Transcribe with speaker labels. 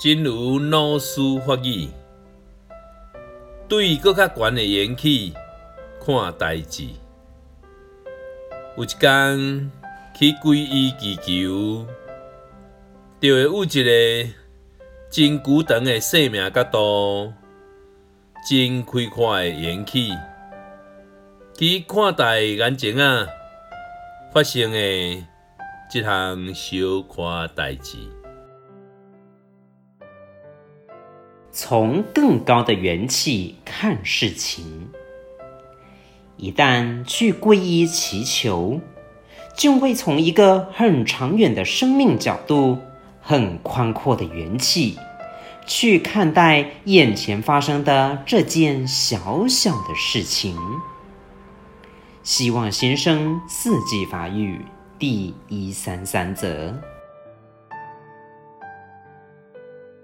Speaker 1: 真如老师法语，对搁较悬的缘起看代志。有一天去皈依祈求，就会有一个真久长的生命角度，真开阔的缘起，去看待眼前啊发生的一项小可代志。
Speaker 2: 从更高的缘起看事情，一旦去皈依祈求，就会从一个很长远的生命角度、很宽阔的缘起去看待眼前发生的这件小小的事情。希望先生四季法语第一三三则。